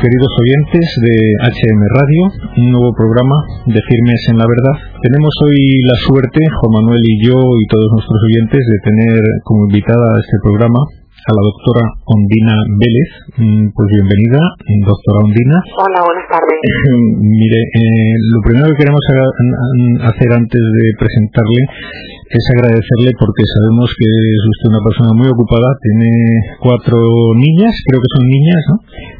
queridos oyentes de HM Radio, un nuevo programa de Firmes en la Verdad. Tenemos hoy la suerte, Juan Manuel y yo y todos nuestros oyentes, de tener como invitada a este programa a la doctora Ondina Vélez. Mm, pues bienvenida, doctora Ondina. Hola, buenas tardes. Mire, eh, lo primero que queremos hacer antes de presentarle es agradecerle porque sabemos que es usted una persona muy ocupada, tiene cuatro niñas, creo que son niñas, ¿no?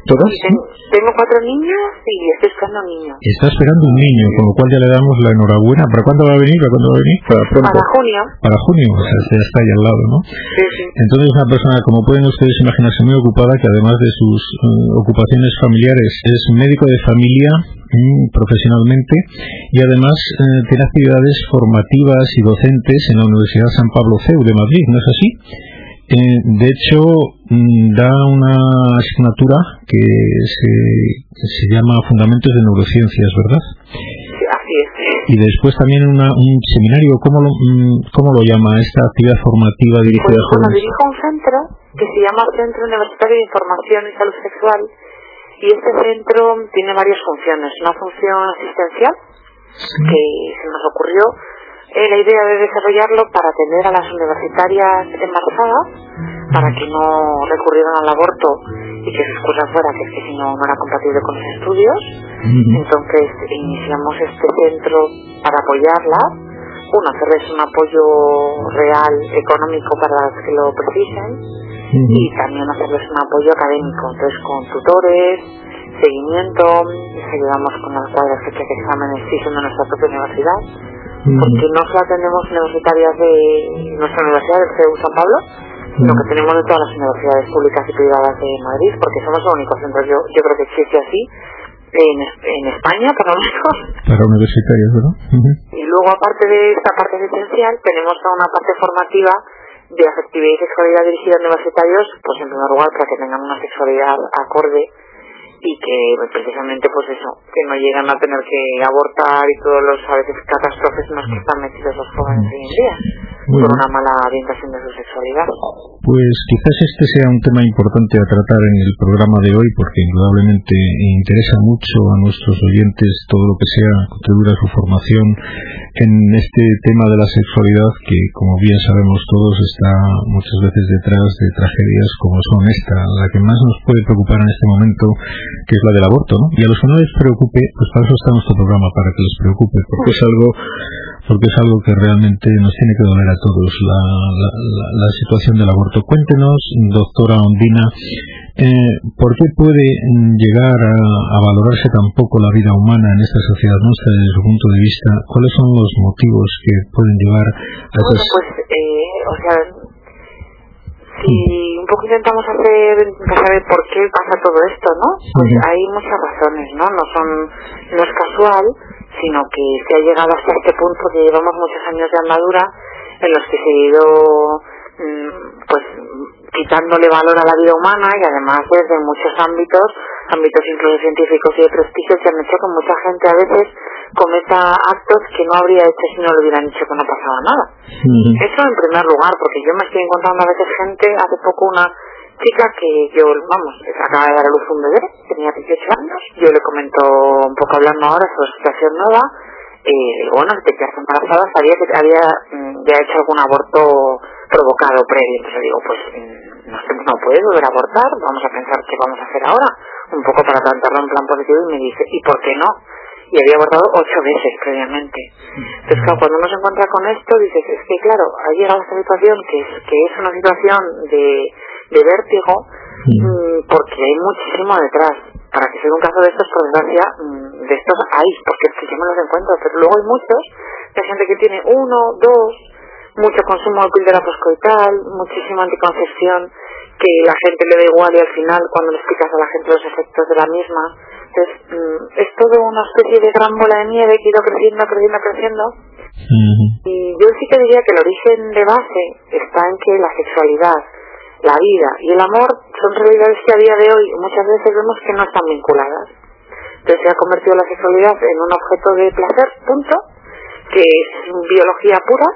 ¿Todas? tengo, cuatro niñas y estoy esperando un niño. Está esperando un niño, con lo cual ya le damos la enhorabuena. ¿Para cuándo va a venir? ¿Para cuándo va a venir? Para, Para junio. Para junio, o sea, ya está ahí al lado, ¿no? Sí, sí. Entonces una persona, como pueden ustedes imaginarse, muy ocupada, que además de sus uh, ocupaciones familiares es médico de familia, profesionalmente y además eh, tiene actividades formativas y docentes en la Universidad San Pablo CEU de Madrid, ¿no es así? Eh, de hecho, mm, da una asignatura que se, se llama Fundamentos de Neurociencias, ¿verdad? Sí, así es. Y después también una, un seminario, ¿cómo lo, mm, ¿cómo lo llama esta actividad formativa dirigida pues, a jóvenes? Bueno, dirijo un centro que se llama Centro Universitario de Información y Salud Sexual y este centro tiene varias funciones. Una función asistencial, que se nos ocurrió eh, la idea de desarrollarlo para atender a las universitarias embarazadas, para que no recurrieran al aborto y que su excusa fuera que es que si no, no era compatible con sus estudios. Entonces iniciamos este centro para apoyarlas uno, hacerles un apoyo real, económico para las que lo precisen, y también hacerles un apoyo académico, entonces con tutores, seguimiento, les ayudamos con las cuadras que de exámenes son de nuestra propia universidad, porque no solo atendemos universitarias de nuestra universidad, del CEU San Pablo, sino que tenemos de todas las universidades públicas y privadas de Madrid, porque somos los únicos. Centros, yo, yo creo que existe así, en, en España, por lo menos. Para universitarios, ¿verdad? Y luego, aparte de esta parte esencial, tenemos una parte formativa de afectividad y sexualidad dirigida a universitarios, pues en primer lugar para que tengan una sexualidad acorde y que precisamente pues eso, que no llegan a tener que abortar y todos los a veces catástrofes en los que están metidos los jóvenes hoy en día por una mala orientación de su sexualidad. Pues quizás este sea un tema importante a tratar en el programa de hoy porque indudablemente interesa mucho a nuestros oyentes todo lo que sea contribuir a su formación en este tema de la sexualidad que como bien sabemos todos está muchas veces detrás de tragedias como son esta, la que más nos puede preocupar en este momento que es la del aborto, ¿no? Y a los que no les preocupe, pues para eso está nuestro programa, para que les preocupe, porque es algo porque es algo que realmente nos tiene que doler a todos, la, la, situación del aborto. Cuéntenos, doctora Ondina, eh, ¿por qué puede llegar a, valorarse tan poco la vida humana en esta sociedad nuestra desde su punto de vista? ¿Cuáles son los motivos que pueden llevar a esas... pues, eh, o sea, si un poco intentamos hacer, saber por qué pasa todo esto, ¿no? Pues hay muchas razones, ¿no? No son, no es casual, sino que se ha llegado hasta este punto que llevamos muchos años de andadura en los que se ha ido mm, pues quitándole valor a la vida humana y además desde muchos ámbitos, ámbitos incluso científicos y de prestigio, se han hecho que mucha gente a veces cometa actos que no habría hecho si no lo hubieran hecho que no pasaba nada. Eso en primer lugar, porque yo me estoy encontrando a veces gente, hace poco una chica que yo, vamos, acaba de dar a luz un bebé, tenía 18 años, yo le comento un poco hablando ahora sobre su situación nueva, eh, bueno, de que embarazada sabía que había mm, ya hecho algún aborto provocado previo, entonces digo, pues mm, no, no volver a abortar, vamos a pensar qué vamos a hacer ahora, un poco para plantearlo en plan positivo y me dice, ¿y por qué no? Y había abortado ocho veces previamente. Entonces, claro, cuando uno se encuentra con esto, dices, es que claro, ha llegado esta situación que es, que es una situación de de vértigo mm, porque hay muchísimo detrás. Para que sea un caso de estos, por desgracia, mm, de estos hay, porque es que yo me los encuentro, pero luego hay muchos, hay gente que tiene uno, dos, mucho consumo de píldora poscoital, muchísima anticoncepción, que la gente le da igual y al final cuando le explicas a la gente los efectos de la misma, entonces mm, es todo una especie de gran bola de nieve que ha ido creciendo, creciendo, creciendo. Y yo sí que diría que el origen de base está en que la sexualidad la vida y el amor son realidades que a día de hoy muchas veces vemos que no están vinculadas. Entonces se ha convertido la sexualidad en un objeto de placer, punto, que es biología pura,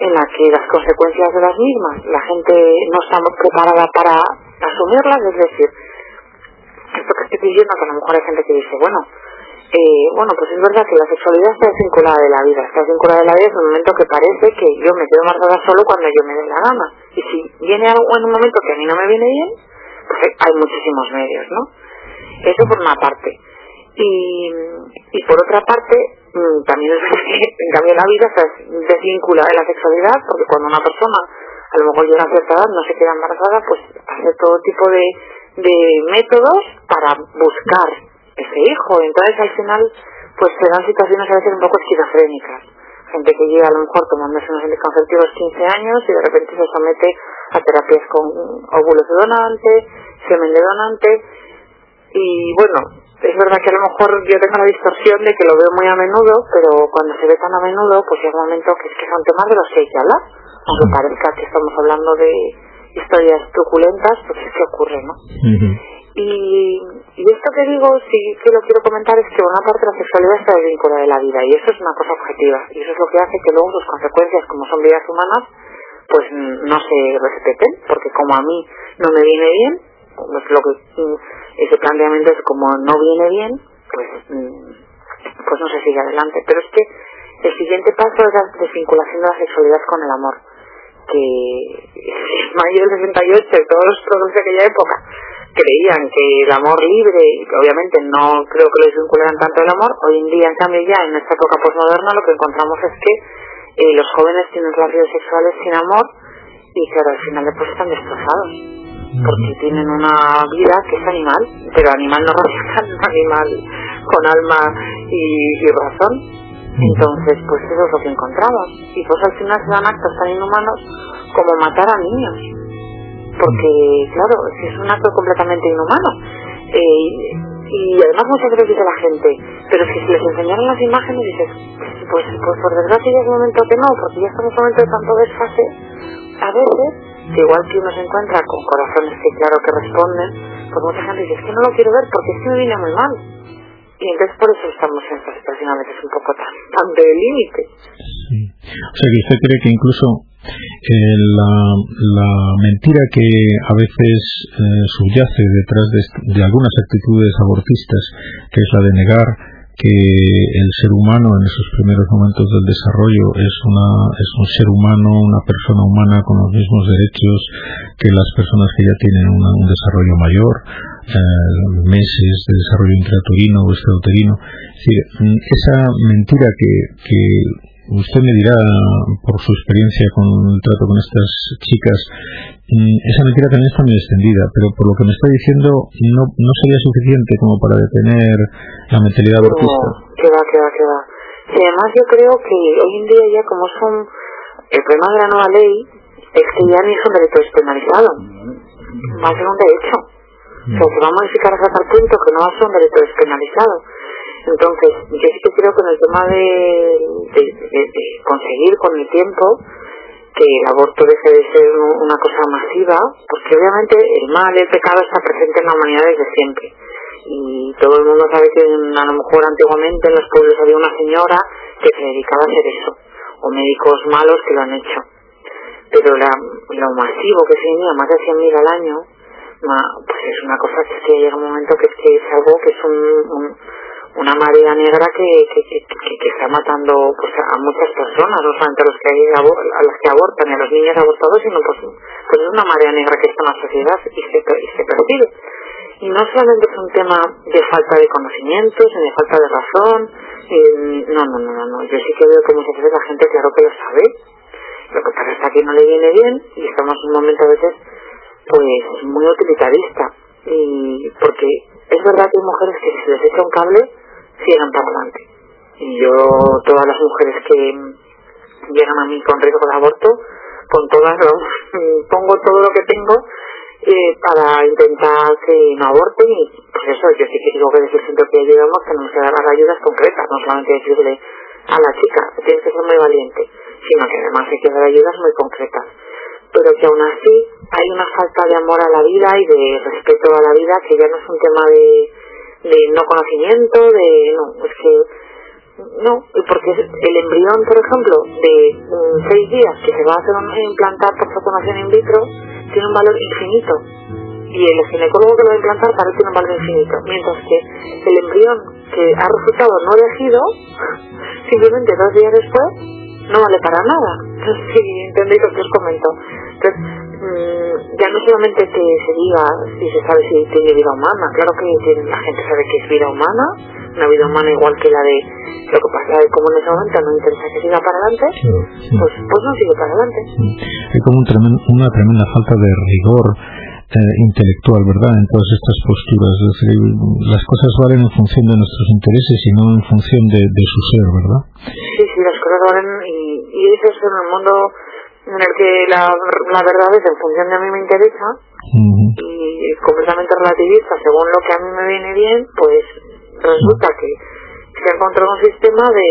en la que las consecuencias de las mismas la gente no está preparada para asumirlas, es decir, esto que estoy diciendo que a lo mejor hay gente que dice, bueno, eh, bueno, pues es verdad que la sexualidad está desvinculada de la vida, está desvinculada de la vida en un momento que parece que yo me quedo embarazada solo cuando yo me dé la gana. Y si viene algo en un momento que a mí no me viene bien, pues hay muchísimos medios, ¿no? Eso por una parte. Y, y por otra parte, mm, también es que en cambio la vida está desvinculada de la sexualidad, porque cuando una persona a lo mejor llega a cierta edad, no se queda embarazada, pues hace todo tipo de, de métodos para buscar ese hijo. Entonces al final pues se dan situaciones a veces un poco esquizofrénicas. Gente que llega a lo mejor tomándose unos anticonceptivos 15 años y de repente se somete a terapias con óvulos de donante, semen de donante y bueno, es verdad que a lo mejor yo tengo la distorsión de que lo veo muy a menudo, pero cuando se ve tan a menudo, pues llega un momento que es que son temas de los que hay que hablar. Aunque parezca que estamos hablando de historias truculentas, pues es que ocurre, ¿no? Y que digo, sí que lo quiero comentar, es que una parte de la sexualidad está vinculada de la vida y eso es una cosa objetiva y eso es lo que hace que luego sus consecuencias, como son vidas humanas, pues no se respeten, porque como a mí no me viene bien, pues lo que ese planteamiento es como no viene bien, pues pues no se sigue adelante. Pero es que el siguiente paso es la desvinculación de la sexualidad con el amor, que en mayo del 68 todos los productos de aquella época creían que el amor libre, y obviamente no creo que lo desvincularan tanto el amor, hoy en día, en cambio, ya en esta época posmoderna, lo que encontramos es que eh, los jóvenes tienen relaciones sexuales sin amor y claro, al final después están destrozados porque tienen una vida que es animal, pero animal no racional, animal con alma y, y razón. Entonces, pues eso es lo que encontramos. Y pues al final se dan actos tan inhumanos como matar a niños porque claro, es un acto completamente inhumano. Eh, y además muchas veces dice la gente, pero si les enseñaran las imágenes dices, pues, pues por desgracia ya es momento que no, porque ya estamos en un momento de tanto desfase, a veces, que igual que uno se encuentra con corazones que claro que responden, pues mucha gente dice, es que no lo quiero ver porque es que me viene muy mal. Y entonces por eso estamos en esta situación a veces un poco tan, tan de límite. Sí. O sea que usted cree que incluso eh, la, mentira que a veces eh, subyace detrás de, algunas actitudes abortistas, que es la de negar que el ser humano en esos primeros momentos del desarrollo es una es un ser humano, una persona humana con los mismos derechos que las personas que ya tienen un desarrollo mayor, eh, meses de desarrollo intrauterino o extrauterino. Mm, esa mentira que, que usted me dirá por su experiencia con el trato con estas chicas, mm, esa mentira también está muy extendida, pero por lo que me está diciendo no, no sería suficiente como para detener la mentalidad abortista. No, que va, que va, que va. Y además yo creo que hoy en día ya como son el problema de la nueva ley es que ya ni es un delito despenalizado, va a ser un derecho. O sea, se va a modificar hasta tal punto que no va a ser un delito despenalizado. Entonces, yo sí que creo que en el tema de, conseguir con el tiempo que el aborto deje de ser una cosa masiva, porque obviamente el mal, el pecado está presente en la humanidad desde siempre. Y todo el mundo sabe que a lo mejor antiguamente en los pueblos había una señora que se dedicaba a hacer eso, o médicos malos que lo han hecho. Pero la, lo masivo que se venía, más de 100.000 al año, pues es una cosa que, llega un momento que, que es algo que es un, un una marea negra que, que, que, que, está matando pues, a muchas personas, no solamente a los que, a los que abortan y a los niños abortados, sino pues, pues es una marea negra que está en la sociedad y se, y se percibe. Y no solamente es un tema de falta de conocimientos, ni de falta de razón, no, no, no, no, no, yo sí que veo que muchas veces la gente claro que lo sabe, lo que pasa es que no le viene bien y estamos en un momento a veces pues muy utilitarista. Y porque es verdad que hay mujeres que si les echa un cable sigan para adelante. Y yo, todas las mujeres que llegan a mí con riesgo de aborto, con todas, pongo todo lo que tengo eh, para intentar que no aborten y pues eso, yo sí que digo que desde el centro que ayudamos tenemos que dar ayudas concretas, no solamente decirle a la chica, tienes que ser muy valiente, sino que además hay que dar ayudas muy concretas. Pero que aún así hay una falta de amor a la vida y de respeto a la vida que ya no es un tema de de no conocimiento, de no, es que no, porque el embrión, por ejemplo, de seis días que se va a hacer un, implantar por fecundación in vitro, tiene un valor infinito. Y el ginecólogo que lo va a implantar parece un valor infinito, mientras que el embrión que ha resultado no elegido, simplemente dos días después, no vale para nada. Si entendéis lo que os comento. Entonces, ya no solamente que se diga si se sabe si tiene vida humana, claro que la gente sabe que es vida humana, una vida humana igual que la de lo que pasa es como en ese momento no interesa que siga para adelante, pues, pues no sigue para adelante. Hay como una tremenda falta de rigor eh, intelectual, ¿verdad? En todas estas posturas. Es decir, las cosas valen en función de nuestros intereses y no en función de, su ser, ¿verdad? Sí, sí, las cosas valen y, y eso es en el mundo en el que la, la verdad es en función de a mí me interesa y completamente relativista según lo que a mí me viene bien, pues resulta que se ha encontrado un sistema de,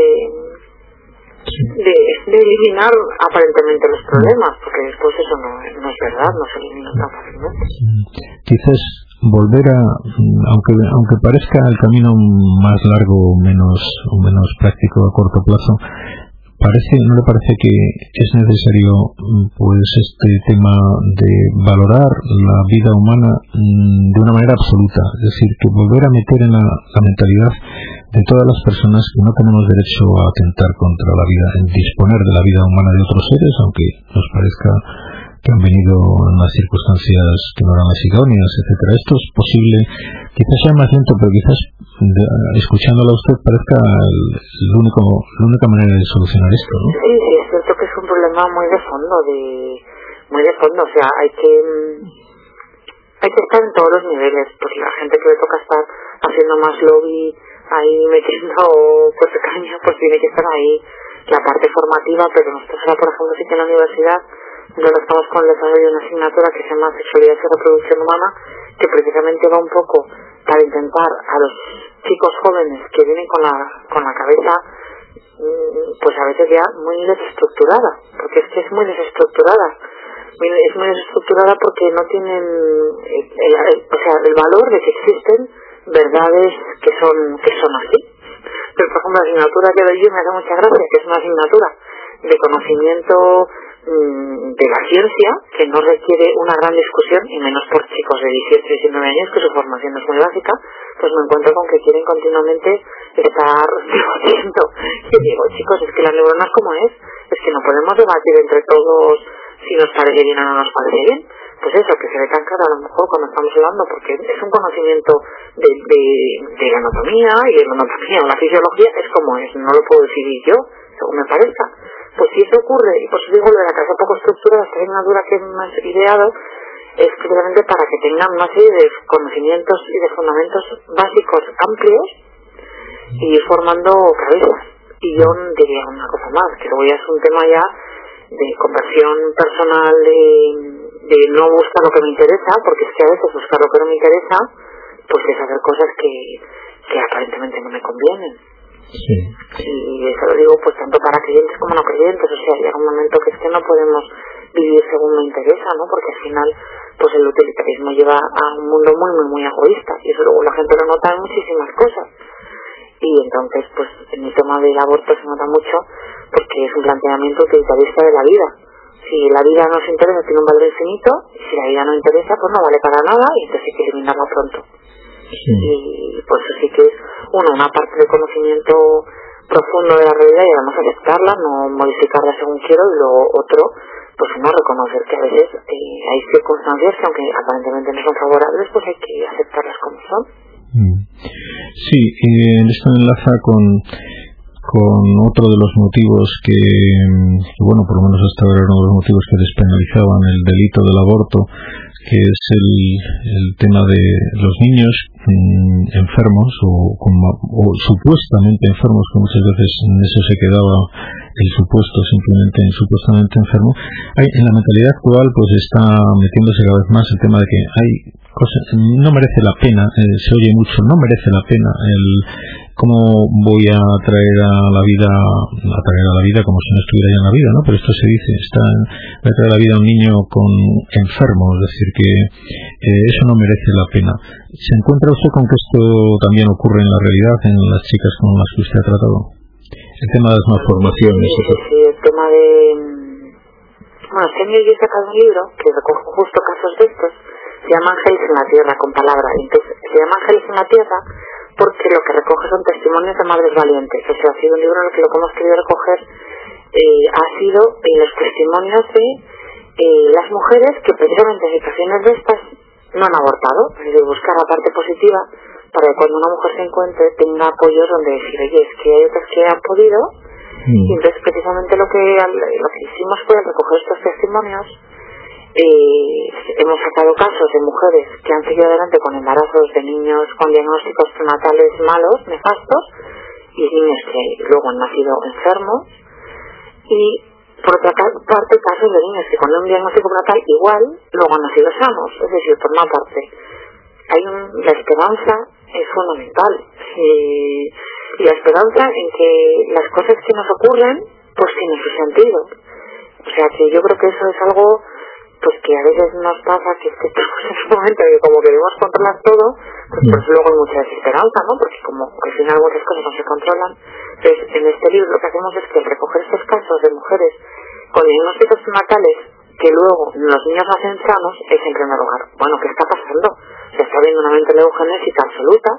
de, de, eliminar aparentemente los problemas, porque después eso no, no es verdad, no se elimina tan fácilmente. Quizás volver a, aunque aunque parezca el camino más largo o menos, o menos práctico a corto plazo, parece no le parece que es necesario mm, pues este tema de valorar la vida humana mm, de una manera absoluta es decir que volver a meter en la, mentalidad de todas las personas que no tenemos derecho a atentar contra la vida en disponer de la vida humana de otros seres aunque nos parezca que han venido en las circunstancias que no eran las idóneas, etcétera. Esto es posible, quizás sea más lento, pero quizás escuchándolo a usted parezca el, único, la única manera de solucionar esto, ¿no? Sí, sí, es cierto que es un problema muy de fondo, de muy de fondo, o sea, hay que hay que estar en todos los niveles, pues la gente que le toca estar haciendo más lobby, ahí metiendo pues caña, pues tiene que estar ahí la parte formativa, pero nosotros ahora, por ejemplo, sí que en la universidad ya estamos con el desarrollo de una asignatura que se llama Sexualidad y Reproducción Humana, que precisamente va un poco para intentar a los chicos jóvenes que vienen con la, con la cabeza mm, pues a veces ya muy desestructurada, porque es que es muy desestructurada. Es muy desestructurada porque no tienen el, o sea, el valor de que existen verdades que son, que son así. Pero, por ejemplo, la asignatura que doy yo me hace mucha gracia, que es una asignatura de conocimiento de la ciencia que no requiere una gran discusión y menos por chicos de 18 y 19 años que su formación es muy básica pues me encuentro con que quieren continuamente estar debatiendo. Y digo chicos es que la neurona como es es que no podemos debatir entre todos si nos parece bien o no nos parece bien pues eso que se ve tan claro a lo mejor cuando estamos hablando porque es un conocimiento de, de, de la anatomía y de la anatomía o la fisiología es como es no lo puedo decidir yo según me parezca si eso ocurre, y por eso digo de la casa poco estructurada, esta asignatura que hemos ideado, es precisamente para que tengan una serie de conocimientos y de fundamentos básicos amplios y ir formando cabezas. Y yo diría una cosa más, que luego ya es un tema ya de conversión personal, de, de no buscar lo que me interesa, porque es que a veces buscar lo que no me interesa, pues es hacer cosas que, que aparentemente no me convienen. Sí. Y eso lo digo pues tanto para creyentes como no creyentes, o sea, llega un momento que es que no podemos vivir según me interesa, ¿no? Porque al final, pues el utilitarismo lleva a un mundo muy, muy, muy egoísta y eso luego la gente lo nota en muchísimas cosas. Y entonces, pues en el tema del aborto se nota mucho porque es un planteamiento utilitarista de la vida. Si la vida nos interesa, tiene un valor infinito, y si la vida no interesa, pues no vale para nada y entonces hay que eliminarla pronto. Y pues sí que es, uno, una parte de conocimiento profundo de la realidad y además aceptarla, no modificarla según quiero, y lo otro, pues no reconocer que a veces eh, hay circunstancias que aunque aparentemente no son favorables, pues hay que aceptarlas como son. Mm. Sí, y esto enlaza con con otro de los motivos que, bueno, por lo menos hasta ahora era uno de los motivos que despenalizaban el delito del aborto, que es el, el tema de los niños mm, enfermos o, o, supuestamente enfermos, que muchas veces en eso se quedaba el supuesto simplemente supuestamente enfermo. Hay, en la mentalidad actual pues está metiéndose cada vez más el tema de que hay cosas, no merece la pena, eh, se oye mucho, no merece la pena el cómo voy a traer a la vida, a traer a la vida como si no estuviera ya en la vida, ¿no? Pero esto se dice, está, voy a traer a la vida a un niño con enfermo, es decir, que eh, eso no merece la pena. ¿Se encuentra usted con que esto también ocurre en la realidad, en las chicas con las que usted ha tratado? El tema de las malformaciones. Sí, sí, el tema de... Bueno, es que he sacado un libro que recoge justo casos de estos se llama Ángeles en la Tierra, con palabra. Entonces, se llama Ángeles en la Tierra porque lo que recoge son testimonios de madres valientes. O sea, ha sido un libro en el que lo que hemos querido recoger eh, ha sido en los testimonios de eh, las mujeres que precisamente en situaciones de estas no han abortado, es decir, buscar la parte positiva para que cuando una mujer se encuentre tenga apoyos donde decir, oye, es que hay otras que han podido, mm. y entonces precisamente lo que, lo que hicimos fue recoger estos testimonios, eh, hemos sacado casos de mujeres que han seguido adelante con embarazos de niños con diagnósticos prenatales malos, nefastos, y niños que luego han nacido enfermos, y por otra parte casos de niños que con un diagnóstico prenatal igual luego han nacido sanos, es decir, por una parte hay un, la esperanza es fundamental. Y, la esperanza en que las cosas que nos ocurren pues tienen su sentido. O sea que yo creo que eso es algo pues que a veces nos pasa que es que estamos en un momento que como queremos controlar todo pues, pues luego hay mucha desesperanza ¿no? porque como al final muchas cosas no se controlan entonces en este libro lo que hacemos es que recoger estos casos de mujeres con diagnósticos natales que luego los niños nacen sanos es en primer lugar bueno ¿qué está pasando? se está viendo una mente eugenésica absoluta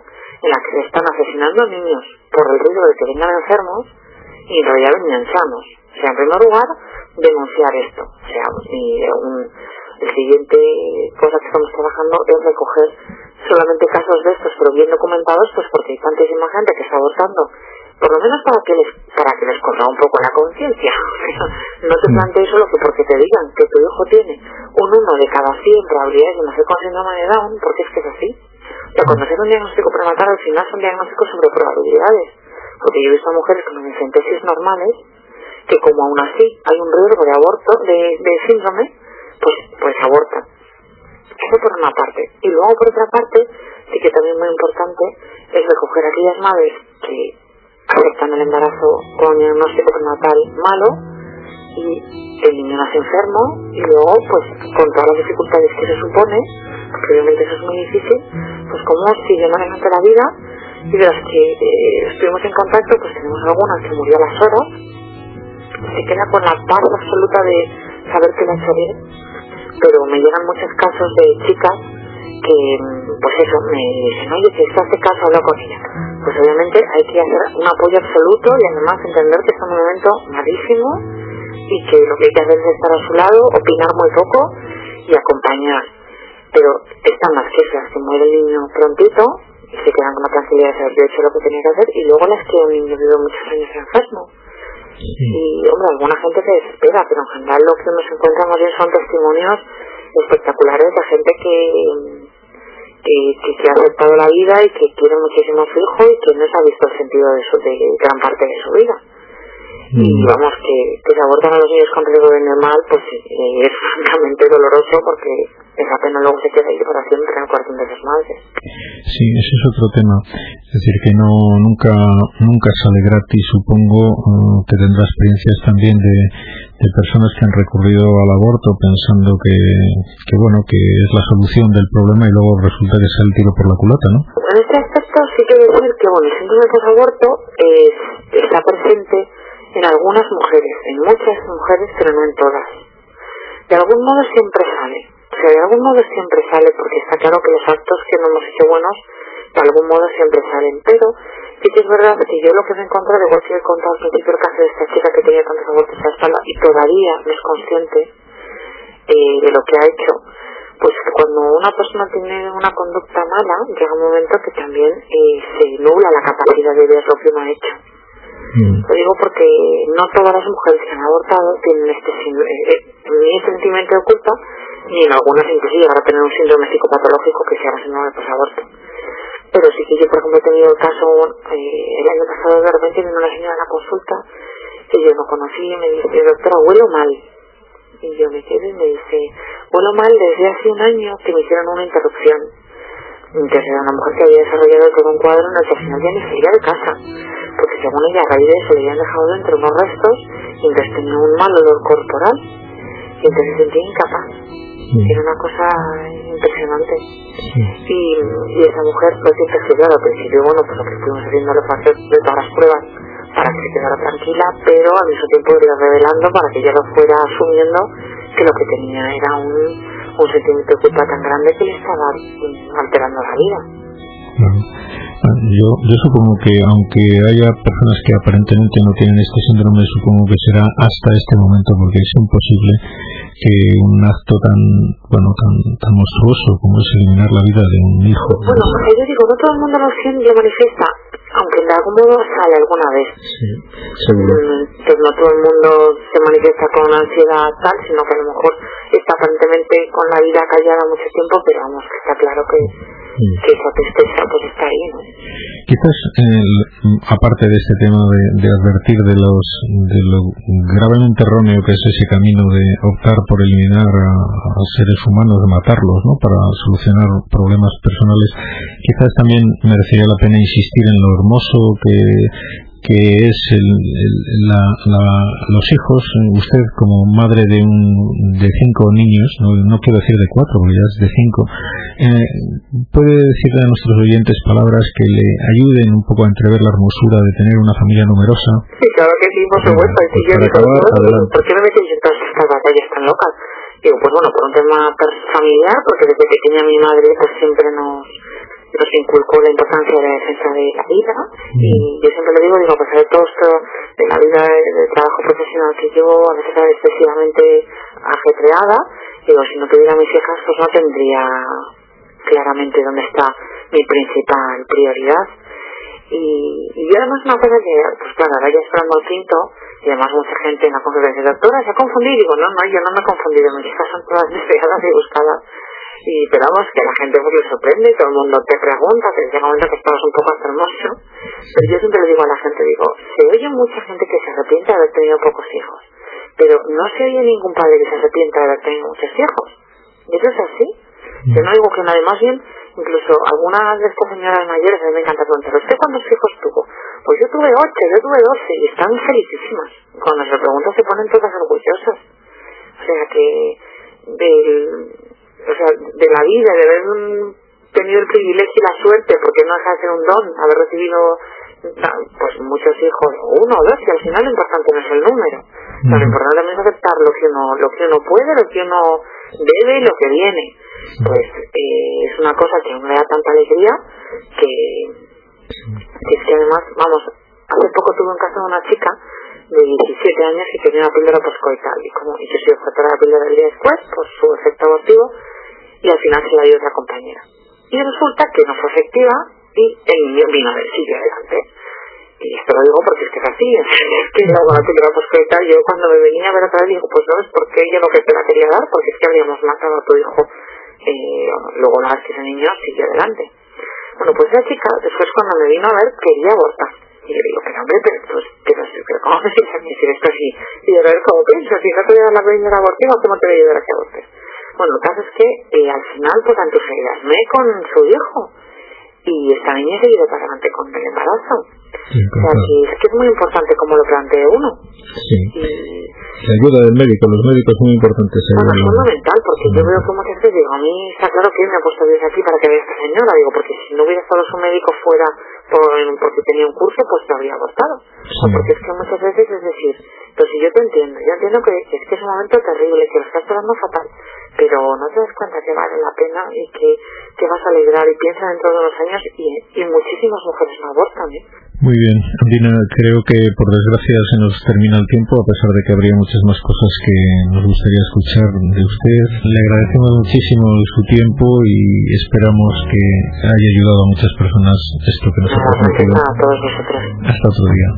en la que se están asesinando niños por el riesgo de que vengan enfermos y en realidad vengan sanos. O sea, en primer lugar, denunciar esto. O sea, y un, el siguiente cosa que estamos trabajando es recoger solamente casos de estos, pero bien documentados, pues porque hay tantísima gente que está abortando, por lo menos para que les, para que les corra un poco la conciencia. no te plantees solo que porque te digan que tu hijo tiene un uno de cada 100 probabilidades de nacer con síndrome de Down, porque es que es así. O sea, cuando haces un diagnóstico prenatal, al final son diagnósticos sobre probabilidades. Porque yo he visto a mujeres con encentesis normales que como aún así hay un riesgo de aborto, de, síndrome, pues, pues abortan. Eso por una parte. Y luego por otra parte, sí que también muy importante es recoger aquellas madres que aceptan el embarazo con diagnóstico prenatal malo y el niño nace enfermo y luego pues con todas las dificultades que se supone, porque obviamente eso es muy difícil, pues como siguen adelante la vida y de las que eh, estuvimos en contacto pues tenemos algunas que murió a las horas, se queda con la paz absoluta de saber que va a salir, pero me llegan muchos casos de chicas que pues eso, me dicen, oye, que se hace caso, hablo con ella. Pues obviamente hay que hacer un apoyo absoluto y además entender que es un momento malísimo y que lo que hay que hacer es estar a su lado, opinar muy poco y acompañar. Pero están las quejas, que muere el niño prontito y se quedan con la tranquilidad de saber que he hecho lo que tenía que hacer y luego las que un niño vive muchos años enfermo. Y hombre, alguna gente se desespera, pero en general lo que nos encontramos bien son testimonios espectaculares de gente que, que, que, ha aceptado la vida y que quiere muchísimo a su hijo y que no se ha visto el sentido de, su, de gran parte de su vida. Y mm. vamos, que, que se abortan a los niños con riesgo de mal, pues eh, es francamente doloroso porque esa pena luego se queda ahí para siempre en el corazón de sus madres. Sí, ese es otro tema. Es decir, que no nunca nunca sale gratis, supongo. Uh, te tendrá experiencias también de, de personas que han recurrido al aborto pensando que, que, bueno, que es la solución del problema y luego resulta que es el tiro por la culata, ¿no? En este aspecto sí que decir que, bueno, el síndrome posaborto es, está presente en algunas mujeres, en muchas mujeres, pero no en todas. De algún modo siempre sale sea, de algún modo siempre sale, porque está claro que los actos que no hemos hecho buenos, de algún modo siempre salen. Pero sí que es verdad que yo lo que me he encontrado, igual que he contado al principio el caso de esta chica que tenía tantos abortos a la espalda y todavía no es consciente eh, de lo que ha hecho, pues que cuando una persona tiene una conducta mala, llega un momento que también eh, se nubla la capacidad de ver lo que uno ha hecho. Mm. Lo digo porque no todas las mujeres que han abortado tienen este eh, ni sentimiento de culpa, ni en algunas incluso llegar a tener un síndrome psicopatológico que sea síndrome de posaborto. Pero sí que yo, por ejemplo, he tenido el caso eh, el año pasado, de repente vino una señora a la consulta que yo no conocí y me dice, doctora, huelo mal. Y yo me quedé y me dice, huelo mal desde hace un año que me hicieron una interrupción. Entonces era una mujer que había desarrollado todo un cuadro en el que al final ya ni salía de casa, porque según ella a raíz de eso le habían dejado dentro unos restos y entonces tenía un mal olor corporal y entonces se sentía incapaz. Era una cosa impresionante. Y, y, esa mujer, pues dice que claro, al principio, bueno, pues lo que estuvimos haciendo fue hacer de todas las pruebas para que se quedara tranquila, pero al mismo tiempo iba revelando para que ella lo fuera asumiendo que lo que tenía era un, un sentimiento de culpa tan grande que le estaba alterando la vida. Yo, yo supongo que aunque haya personas que aparentemente no tienen este síndrome, supongo que será hasta este momento porque es imposible que un acto tan bueno tan, tan monstruoso como es eliminar la vida de un hijo. Bueno, yo digo, no todo el mundo lo siente lo manifiesta, aunque de algún modo sale alguna vez. Sí, seguro. Pues no todo el mundo se manifiesta con ansiedad tal, sino que a lo mejor está aparentemente con la vida callada mucho tiempo, pero vamos, está claro que que esa tristeza pues está ahí. Quizás, aparte de este tema de, de, advertir de, los, de lo gravemente erróneo que es ese camino de optar por eliminar a, a seres humanos, de matarlos, ¿no? para solucionar problemas personales, quizás también merecería la pena insistir en lo hermoso que que es el, la, la, los hijos, usted como madre de un, de cinco niños, no, no quiero decir de cuatro, porque ya es de cinco, eh, puede decirle a nuestros oyentes palabras que le ayuden un poco a entrever la hermosura de tener una familia numerosa. Sí, claro que sí, por supuesto. Pues yo digo, acabar, ¿por qué me metéis en todas estas batallas tan locas? Digo, pues bueno, por un tema familiar, porque desde pequeña mi madre pues siempre nos nos inculcó la importancia de la defensa de la vida y yo siempre le digo, digo, a pesar de todo esto de la vida de, trabajo profesional que llevo, a veces excesivamente ajetreada, digo, si no tuviera mis hijas pues no tendría claramente dónde está mi principal prioridad. Y, y yo además una cosa que, pues claro, ahora ya esperando al quinto y además mucha gente en la conferencia de doctora se ha confundido, digo, no, no, yo no me he confundido, mis hijas son todas deseadas y buscadas y pero vamos que la gente pues le sorprende todo el mundo te pregunta que llega un momento que estás un poco hermoso pero yo siempre le digo a la gente digo se oye mucha gente que se arrepiente de haber tenido pocos hijos pero no se oye ningún padre que se arrepienta de haber tenido muchos hijos. Y eso es así. Yo no digo que nadie más bien incluso algunas de estas señoras mayores a mí me encanta preguntar ¿usted cuántos hijos tuvo? pues yo tuve ocho, yo tuve doce y están felicísimas. Cuando se preguntan se ponen todas orgullosas. O sea que del o sea, de la vida, de haber tenido el privilegio y la suerte, porque no deja de ser un don, haber recibido pues muchos hijos, uno o dos, y al final lo importante no es el número. lo importante también es aceptar lo que uno, lo que uno puede, lo que uno debe y lo que viene. Pues eh, es una cosa que me da tanta alegría que, que es que además, vamos, hace poco tuve un caso de una chica de 17 años y tenía una píldora poscoital y como yo de la píldora el día después por su efecto abortivo y al final se la dio otra compañera. Y resulta que no fue efectiva y el niño vino del sitio adelante. Y esto lo digo porque es que es así, es que luego la primera poscoital, yo cuando me venía a ver otra vez digo, pues no es porque ella lo que te la quería dar, porque es que habíamos matado a tu hijo, eh, luego la vez que ese niño siguió adelante. Bueno, pues esa chica, después cuando me vino a ver, quería abortar. Y yo digo, pero hombre, pero, pues, pero, pero ¿cómo me piensas decir esto así? Y yo, a ver, ¿cómo piensas? Si no te voy a dar la primera abortiva, ¿cómo te voy a ayudar a que abortes? Bueno, el caso es que eh, al final pues entusiasmé con su hijo y esta niña se ido para adelante con el embarazo. Sí, o sea, que es que es muy importante como lo plantea uno. Sí. Y... La ayuda del médico, los médicos son muy importantes. Bueno, es fundamental, porque yo veo que se digo, a mí está claro que me ha puesto desde aquí para que vea esta señora, digo, porque si no hubiera estado su médico fuera por, porque tenía un curso, pues lo habría abortado. Sí. Porque es que muchas veces es decir, pues si yo te entiendo, yo entiendo que es que es un momento terrible, que lo estás pasando fatal, pero no te das cuenta que vale la pena y que te vas a alegrar y piensa dentro de los años y, y muchísimas mujeres no abortan. ¿eh? Muy bien, Andina, creo que por desgracia se nos termina el tiempo, a pesar de que habría muchas más cosas que nos gustaría escuchar de usted. Le agradecemos muchísimo su tiempo y esperamos que haya ayudado a muchas personas esto que nos ha transmitido. Hasta otro día.